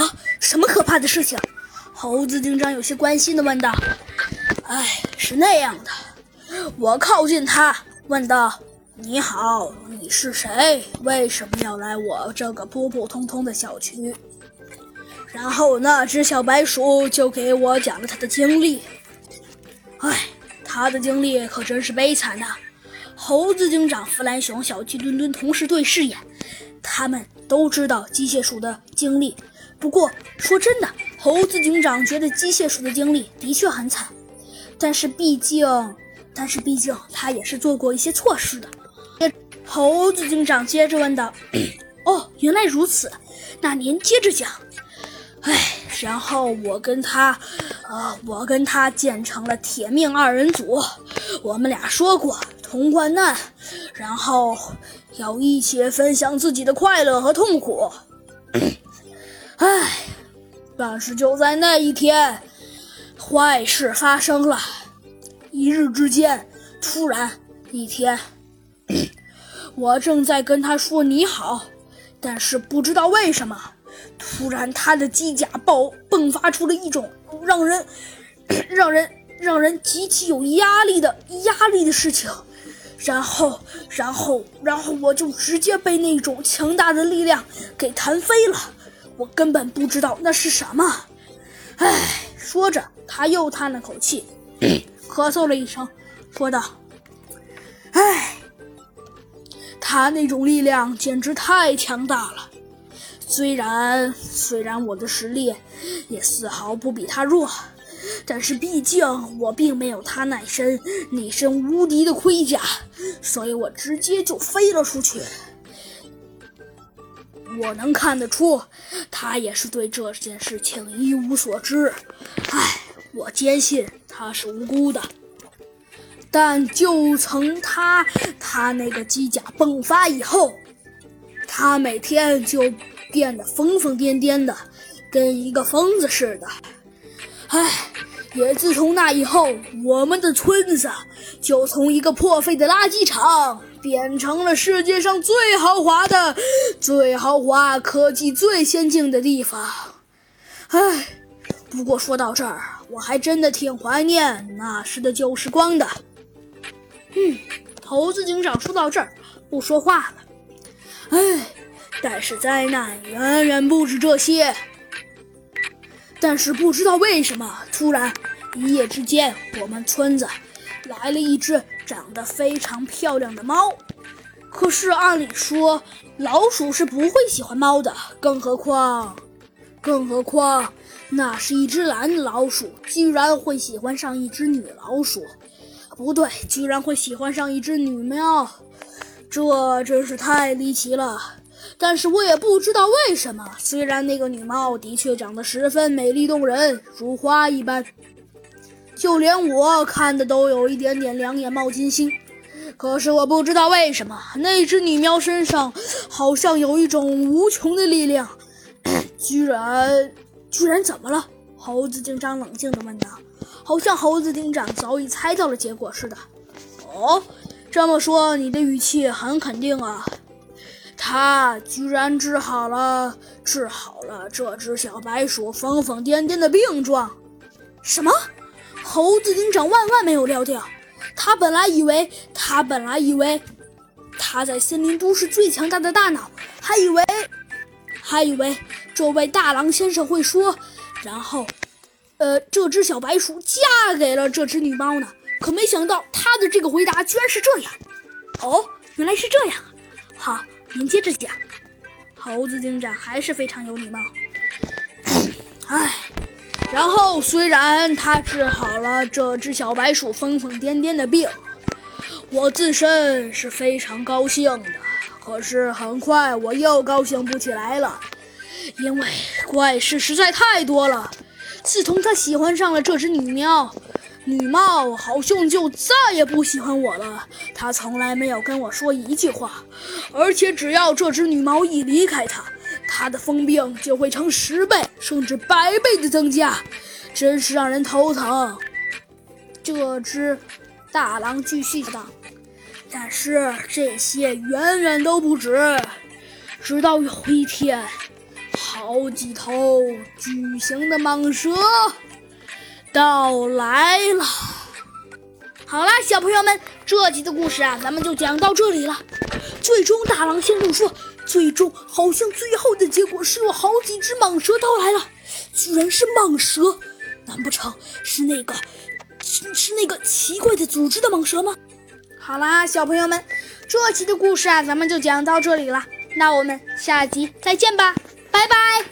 啊，什么可怕的事情？猴子警长有些关心地问道。哎，是那样的，我靠近他，问道：“你好，你是谁？为什么要来我这个普普通通的小区？”然后那只小白鼠就给我讲了他的经历。哎，他的经历可真是悲惨呐！猴子警长、弗兰熊、小鸡墩墩同时对视眼，他们都知道机械鼠的经历。不过说真的，猴子警长觉得机械鼠的经历的确很惨，但是毕竟，但是毕竟他也是做过一些错事的。猴子警长接着问道：“ 哦，原来如此，那您接着讲。”哎，然后我跟他，呃，我跟他建成了铁命二人组。我们俩说过同患难，然后要一起分享自己的快乐和痛苦。但是就在那一天，坏事发生了。一日之间，突然一天，我正在跟他说你好，但是不知道为什么。突然，他的机甲爆迸发出了一种让人、让人、让人极其有压力的压力的事情，然后，然后，然后我就直接被那种强大的力量给弹飞了。我根本不知道那是什么。唉，说着，他又叹了口气，咳嗽了一声，说道：“唉，他那种力量简直太强大了。”虽然虽然我的实力也丝毫不比他弱，但是毕竟我并没有他那身那身无敌的盔甲，所以我直接就飞了出去。我能看得出，他也是对这件事情一无所知。唉，我坚信他是无辜的。但就从他他那个机甲迸发以后，他每天就。变得疯疯癫癫的，跟一个疯子似的。唉，也自从那以后，我们的村子就从一个破废的垃圾场变成了世界上最豪华的、最豪华、科技最先进的地方。唉，不过说到这儿，我还真的挺怀念那时的旧时光的。嗯，猴子警长说到这儿不说话了。唉。但是灾难远远不止这些。但是不知道为什么，突然一夜之间，我们村子来了一只长得非常漂亮的猫。可是按理说，老鼠是不会喜欢猫的，更何况，更何况那是一只男老鼠，居然会喜欢上一只女老鼠，不对，居然会喜欢上一只女猫，这真是太离奇了。但是我也不知道为什么，虽然那个女猫的确长得十分美丽动人，如花一般，就连我看的都有一点点两眼冒金星。可是我不知道为什么，那只女喵身上好像有一种无穷的力量，居然，居然怎么了？猴子警长冷静地问道，好像猴子警长早已猜到了结果似的。哦，这么说你的语气很肯定啊。他居然治好了，治好了这只小白鼠疯疯癫癫的病状。什么？猴子警长万万没有料到，他本来以为，他本来以为，他在森林都市最强大的大脑，还以为，还以为这位大狼先生会说，然后，呃，这只小白鼠嫁给了这只女猫呢。可没想到，他的这个回答居然是这样。哦，原来是这样。好。您接着讲，猴子警长还是非常有礼貌。唉，然后虽然他治好了这只小白鼠疯疯癫癫的病，我自身是非常高兴的。可是很快我又高兴不起来了，因为怪事实在太多了。自从他喜欢上了这只女喵。女猫好像就再也不喜欢我了。她从来没有跟我说一句话，而且只要这只女猫一离开它，它的疯病就会成十倍甚至百倍的增加，真是让人头疼。这只大狼继续道：“但是这些远远都不止。直到有一天，好几头巨型的蟒蛇到来了。好啦，小朋友们，这集的故事啊，咱们就讲到这里了。最终，大狼先生说，最终好像最后的结果是有好几只蟒蛇到来了，居然是蟒蛇，难不成是那个是那个奇怪的组织的蟒蛇吗？好啦，小朋友们，这期的故事啊，咱们就讲到这里了。那我们下集再见吧，拜拜。